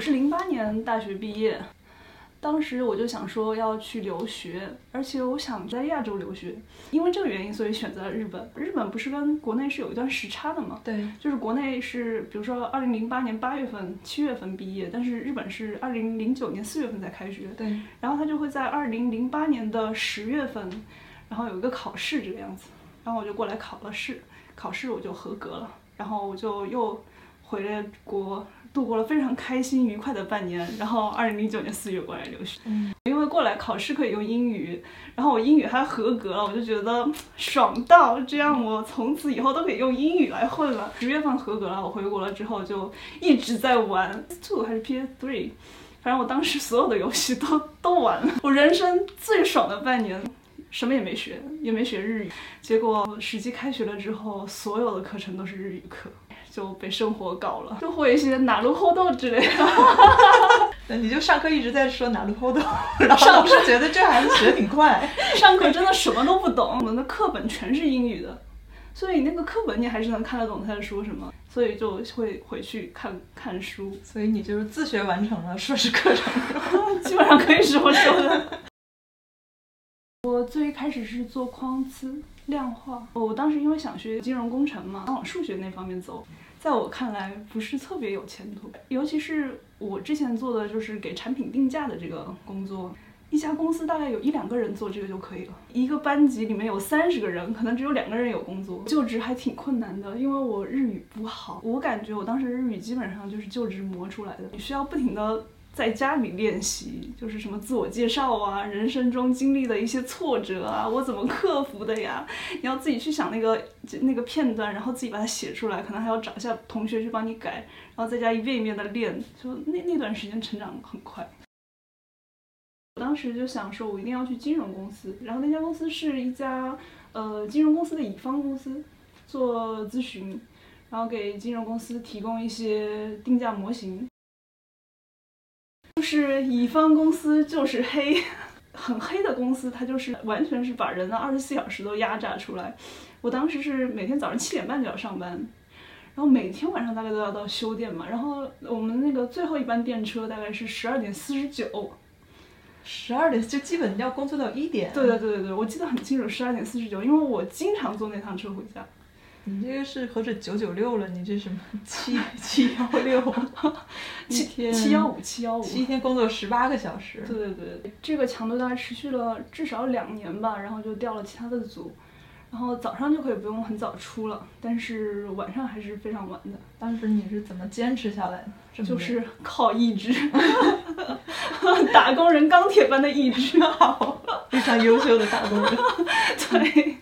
我是零八年大学毕业，当时我就想说要去留学，而且我想在亚洲留学，因为这个原因，所以选择了日本。日本不是跟国内是有一段时差的吗？对，就是国内是比如说二零零八年八月份、七月份毕业，但是日本是二零零九年四月份才开学。对，然后他就会在二零零八年的十月份，然后有一个考试这个样子，然后我就过来考了试，考试我就合格了，然后我就又回了国，度过了非常开心愉快的半年，然后二零零九年四月过来留学，嗯，因为过来考试可以用英语，然后我英语还合格了，我就觉得爽到，这样我从此以后都可以用英语来混了。十月份合格了，我回国了之后就一直在玩 Two 还是 PS Three，反正我当时所有的游戏都都玩了，我人生最爽的半年。什么也没学，也没学日语，结果实际开学了之后，所有的课程都是日语课，就被生活搞了，就会一些哪路后斗之类的。那你就上课一直在说哪路后斗，然后老师觉得这孩子学挺快。上课真的什么都不懂，我们的课本全是英语的，所以那个课本你还是能看得懂他在说什么，所以就会回去看看书。所以你就是自学完成了硕士课程，基本上可以这么说的。我最开始是做框词量化，我当时因为想学金融工程嘛，想往数学那方面走，在我看来不是特别有前途，尤其是我之前做的就是给产品定价的这个工作，一家公司大概有一两个人做这个就可以了，一个班级里面有三十个人，可能只有两个人有工作，就职还挺困难的，因为我日语不好，我感觉我当时日语基本上就是就职磨出来的，你需要不停的。在家里练习，就是什么自我介绍啊，人生中经历的一些挫折啊，我怎么克服的呀？你要自己去想那个那个片段，然后自己把它写出来，可能还要找一下同学去帮你改，然后在家一遍一遍的练，就那那段时间成长很快。我当时就想说，我一定要去金融公司，然后那家公司是一家呃金融公司的乙方公司，做咨询，然后给金融公司提供一些定价模型。就是乙方公司就是黑，很黑的公司，它就是完全是把人的二十四小时都压榨出来。我当时是每天早上七点半就要上班，然后每天晚上大概都要到修电嘛。然后我们那个最后一班电车大概是十二点四十九，十二点就基本要工作到一点。对对对对对，我记得很清楚，十二点四十九，因为我经常坐那趟车回家。你这个是何止九九六了？你这什么 七七幺六？七天七幺五七幺五，七天工作十八个小时。对对对，这个强度大概持续了至少两年吧，然后就调了其他的组，然后早上就可以不用很早出了，但是晚上还是非常晚的。当时你是怎么坚持下来的？就是靠意志，打工人钢铁般的意志，好，非常优秀的打工人。对。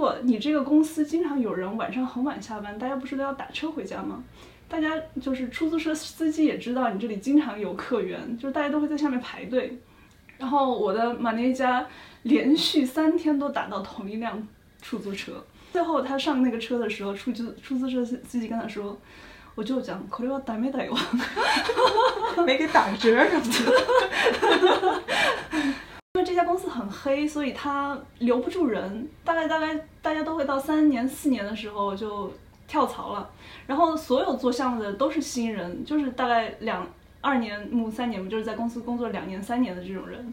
如果你这个公司经常有人晚上很晚下班，大家不是都要打车回家吗？大家就是出租车司机也知道你这里经常有客源，就是大家都会在下面排队。然后我的马内加连续三天都打到同一辆出租车，最后他上那个车的时候，出租出租车司司机跟他说：“我就讲，可能要打没打有，没给打折什么的。”这家公司很黑，所以他留不住人。大概大概大家都会到三年四年的时候就跳槽了。然后所有做项目的都是新人，就是大概两二年目三年目，就是在公司工作两年三年的这种人。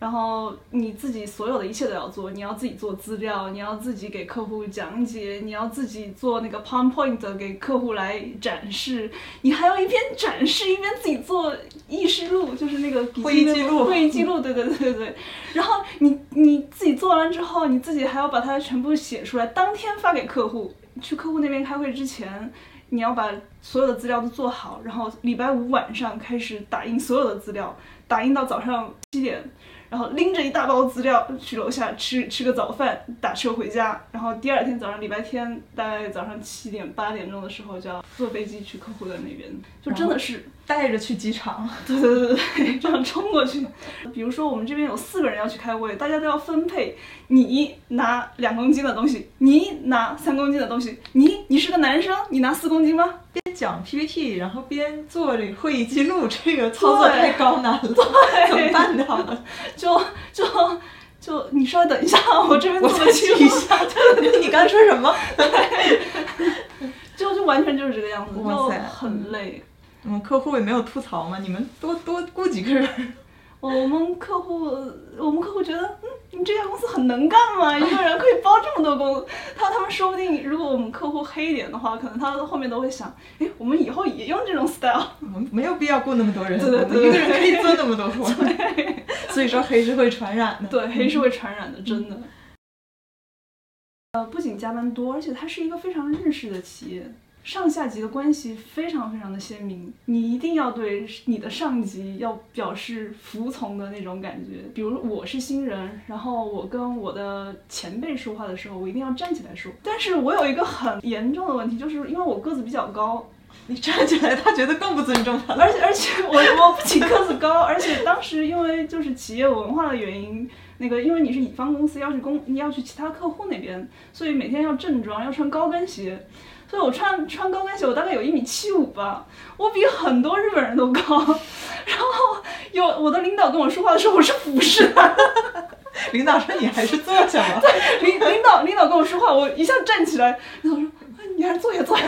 然后你自己所有的一切都要做，你要自己做资料，你要自己给客户讲解，你要自己做那个 PowerPoint 给客户来展示，你还要一边展示一边自己做议事录，就是那个会议记录，会议记录，对对对对对。然后你你自己做完之后，你自己还要把它全部写出来，当天发给客户。去客户那边开会之前，你要把所有的资料都做好，然后礼拜五晚上开始打印所有的资料，打印到早上七点。然后拎着一大包资料去楼下吃吃个早饭，打车回家。然后第二天早上礼拜天大概早上七点八点钟的时候就要坐飞机去客户的那边，就真的是带着去机场。对对对对，这样冲过去。比如说我们这边有四个人要去开会，大家都要分配，你拿两公斤的东西，你拿三公斤的东西。你你是个男生，你拿四公斤吗？边讲 PPT，然后边做这个会议记录，这个操作太高难了，怎么办呢？就就就你稍微等一下，我这边做记录一下。你刚才说什么？就就完全就是这个样子，就很累。你们客户也没有吐槽吗？你们多多雇几个人。我们客户，我们客户觉得，嗯，你们这家公司很能干嘛，一个人可以包这么多工。他他们说不定，如果我们客户黑一点的话，可能他后面都会想，哎，我们以后也用这种 style。我们没有必要雇那么多人，对对对，一个人可以做那么多活。所以说黑是会传染的。对，黑是会传染的，真的。呃，不仅加班多，而且它是一个非常日式的企业。上下级的关系非常非常的鲜明，你一定要对你的上级要表示服从的那种感觉。比如我是新人，然后我跟我的前辈说话的时候，我一定要站起来说。但是我有一个很严重的问题，就是因为我个子比较高，你站起来，他觉得更不尊重他。而且而且我 我不仅个子高，而且当时因为就是企业文化的原因，那个因为你是乙方公司，要去公你要去其他客户那边，所以每天要正装，要穿高跟鞋。所以我穿穿高跟鞋，我大概有一米七五吧，我比很多日本人都高。然后有我的领导跟我说话的时候，我是俯视的。领导说你还是坐下吧。对，领领导领导跟我说话，我一下站起来。领导说，你还是坐下坐下。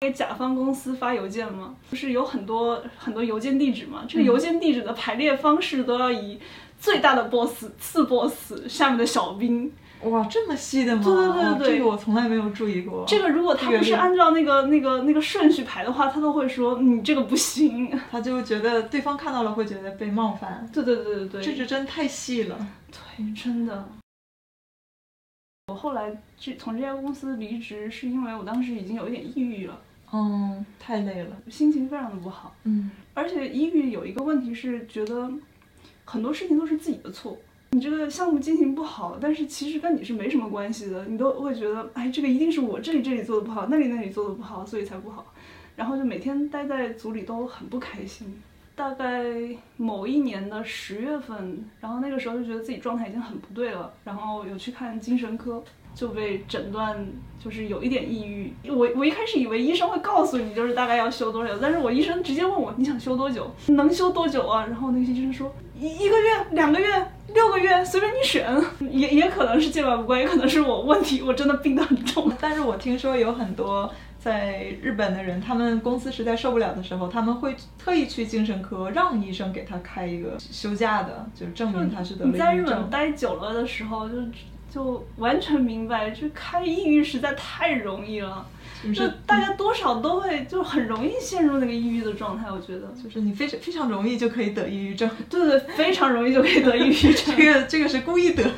给 甲方公司发邮件吗？不是有很多很多邮件地址吗，这个邮件地址的排列方式都要以最大的 boss、次 boss 下面的小兵。哇，这么细的吗？对对对对，这个我从来没有注意过。这个如果他不是按照那个那个那个顺序排的话，他都会说你这个不行。他就觉得对方看到了会觉得被冒犯。对对对对对，这支针太细了。对，真的。我后来这从这家公司离职，是因为我当时已经有一点抑郁了。嗯，太累了，心情非常的不好。嗯，而且抑郁有一个问题是，觉得很多事情都是自己的错。你这个项目进行不好，但是其实跟你是没什么关系的，你都会觉得，哎，这个一定是我这里这里做的不好，那里那里做的不好，所以才不好。然后就每天待在组里都很不开心。大概某一年的十月份，然后那个时候就觉得自己状态已经很不对了，然后有去看精神科。就被诊断就是有一点抑郁，我我一开始以为医生会告诉你就是大概要休多久，但是我医生直接问我你想休多久，能休多久啊？然后那个医生说一一个月、两个月、六个月，随便你选，也也可能是见怪不怪，也可能是我问题，我真的病得很重。但是我听说有很多在日本的人，他们公司实在受不了的时候，他们会特意去精神科让医生给他开一个休假的，就证明他是得了抑郁症。你在日本待久了的时候就。就完全明白，就开抑郁实在太容易了，就大家多少都会，就很容易陷入那个抑郁的状态。我觉得，就是你非常非常容易就可以得抑郁症。对对，非常容易就可以得抑郁症。这个这个是故意得。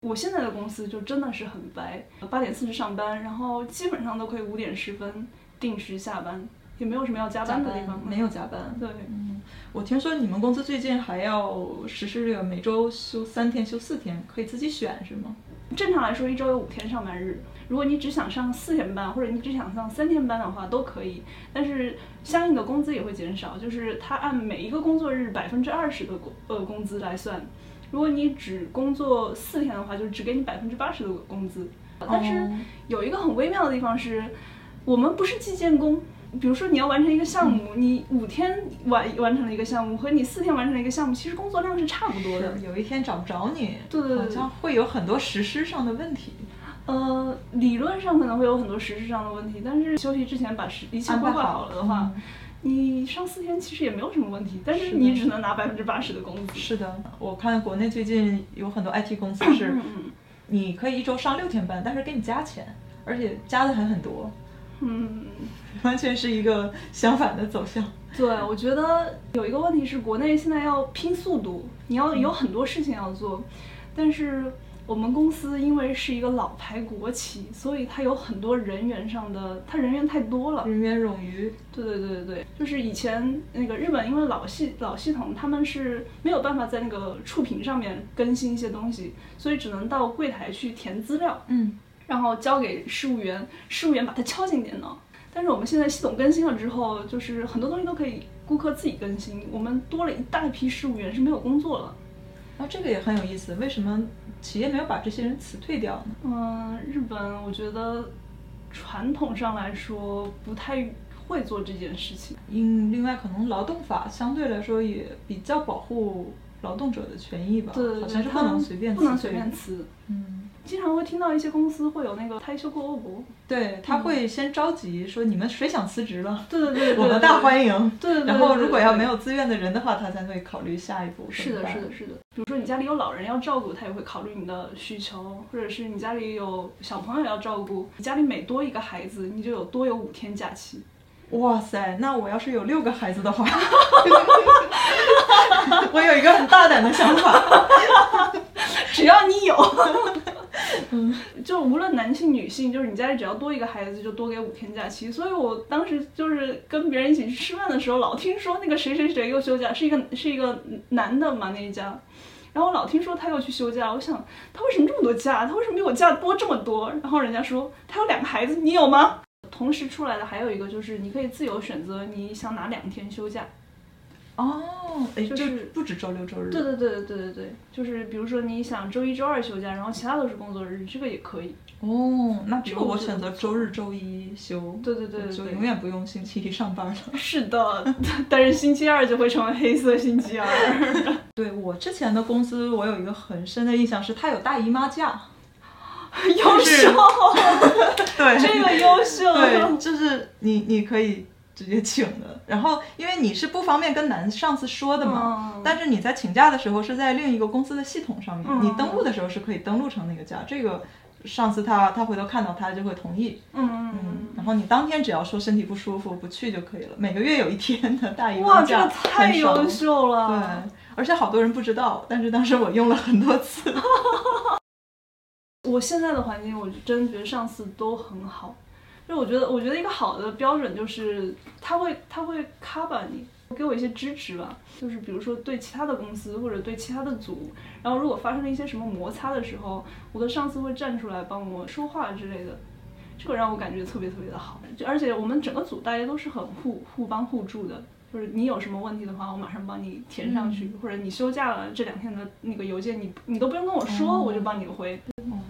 我现在的公司就真的是很白，八点四十上班，然后基本上都可以五点十分定时下班。也没有什么要加班的地方，没有加班。对，嗯，我听说你们公司最近还要实施这个每周休三天、休四天，可以自己选，是吗？正常来说，一周有五天上班日。如果你只想上四天班，或者你只想上三天班的话，都可以。但是相应的工资也会减少，就是他按每一个工作日百分之二十的工呃工资来算。如果你只工作四天的话，就只给你百分之八十的工资。但是有一个很微妙的地方是，我们不是计件工。比如说你要完成一个项目，你五天完完成了一个项目，和你四天完成了一个项目，其实工作量是差不多的。有一天找不着你，对对对，好像会有很多实施上的问题。呃，理论上可能会有很多实施上的问题，但是休息之前把一切规划好了的话，你上四天其实也没有什么问题。但是你只能拿百分之八十的工资。是的，我看国内最近有很多 IT 公司是，你可以一周上六天班，但是给你加钱，而且加的还很多。嗯。完全是一个相反的走向。对，我觉得有一个问题是，国内现在要拼速度，你要有很多事情要做。但是我们公司因为是一个老牌国企，所以它有很多人员上的，它人员太多了，人员冗余。对对对对对，就是以前那个日本，因为老系老系统，他们是没有办法在那个触屏上面更新一些东西，所以只能到柜台去填资料，嗯，然后交给事务员，事务员把它敲进电脑。但是我们现在系统更新了之后，就是很多东西都可以顾客自己更新。我们多了一大批事务员是没有工作了，啊，这个也很有意思。为什么企业没有把这些人辞退掉呢？嗯，日本我觉得传统上来说不太会做这件事情。因另外可能劳动法相对来说也比较保护劳动者的权益吧，对好像是不能随便不能随便辞。嗯，经常会听到一些公司会有那个退休过欧博？对，他会先着急说你们谁想辞职了，对对对对，我们大欢迎。对对对。然后如果要没有，自愿的人的话，他才会考虑下一步是的，是的，是的。比如说你家里有老人要照顾，他也会考虑你的需求，或者是你家里有小朋友要照顾，你家里每多一个孩子，你就有多有五天假期。哇塞，那我要是有六个孩子的话，我有一个很大胆的想法。只要你有，嗯，就无论男性女性，就是你家里只要多一个孩子，就多给五天假期。所以我当时就是跟别人一起去吃饭的时候，老听说那个谁谁谁又休假，是一个是一个男的嘛那一家，然后我老听说他又去休假，我想他为什么这么多假？他为什么比我假多这么多？然后人家说他有两个孩子，你有吗？同时出来的还有一个就是你可以自由选择你想哪两天休假。哦，哎，就就是不止周六周日。对对对对对对对，就是比如说你想周一周二休假，然后其他都是工作日，这个也可以。哦，那这个我选择周日周一休，对对对就永远不用星期一上班了。是的，但是星期二就会成为黑色星期二。对我之前的公司，我有一个很深的印象是，它有大姨妈假。优秀，对 这个优秀。对，就是你你可以直接请的。然后因为你是不方便跟男上司说的嘛，嗯但是你在请假的时候是在另一个公司的系统上面，嗯你登录的时候是可以登录成那个假。这个上司他他回头看到他就会同意。嗯然后你当天只要说身体不舒服不去就可以了，每个月有一天的大姨嗯，哇，妈假，这个太优秀了。对，而且好多人不知道，但是当时我用了很多次。我现在的环境，我真的觉得上司都很好。就我觉得，我觉得一个好的标准就是他会他会 cover 你，给我一些支持吧。就是比如说对其他的公司或者对其他的组，然后如果发生了一些什么摩擦的时候，我的上司会站出来帮我说话之类的。这个让我感觉特别特别的好，就而且我们整个组大家都是很互互帮互助的，就是你有什么问题的话，我马上帮你填上去，或者你休假了这两天的那个邮件你你都不用跟我说，哦我就帮你回。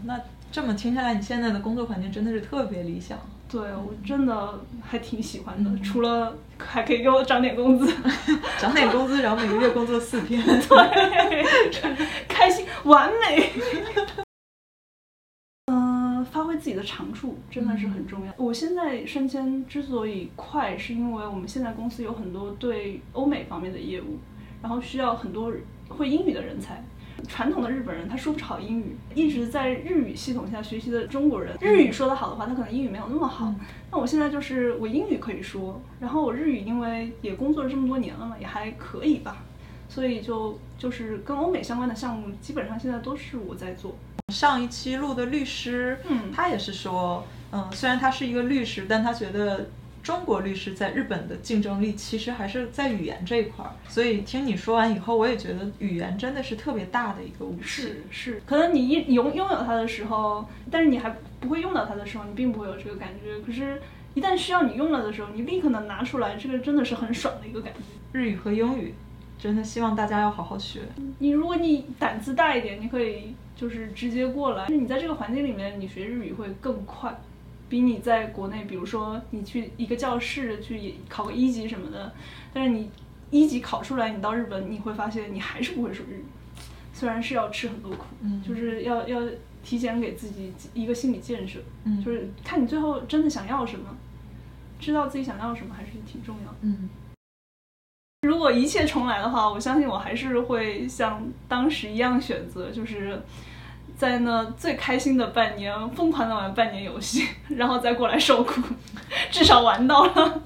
哦，那这么听下来，你现在的工作环境真的是特别理想。对我真的还挺喜欢的，嗯除了还可以给我涨点工资，涨点工资，然后每个月工作四天。对，开心完美。嗯、发挥自己的长处真的是很重要。我现在升迁之所以快，是因为我们现在公司有很多对欧美方面的业务，然后需要很多会英语的人才。传统的日本人他说不好英语，一直在日语系统下学习的中国人，日语说得好的话，他可能英语没有那么好。嗯那我现在就是我英语可以说，然后我日语因为也工作了这么多年了嘛，也还可以吧，所以就就是跟欧美相关的项目，基本上现在都是我在做。上一期录的律师，嗯他也是说，嗯，虽然他是一个律师，但他觉得中国律师在日本的竞争力其实还是在语言这一块儿。所以听你说完以后，我也觉得语言真的是特别大的一个武器。是是，可能你一拥拥有它的时候，但是你还不会用到它的时候，你并不会有这个感觉。可是，一旦需要你用了的时候，你立刻能拿出来，这个真的是很爽的一个感觉。日语和英语，真的希望大家要好好学。你如果你胆子大一点，你可以就是直接过来。就是你在这个环境里面，你学日语会更快，比你在国内，比如说你去一个教室去考个一级什么的，但是你一级考出来，你到日本你会发现你还是不会说日语，虽然是要吃很多苦，嗯。就是要要提前给自己一个心理建设，嗯。就是看你最后真的想要什么，知道自己想要什么还是挺重要的。嗯。如果一切重来的话，我相信我还是会像当时一样选择，就是在那最开心的半年疯狂的玩半年游戏，然后再过来受苦，至少玩到了。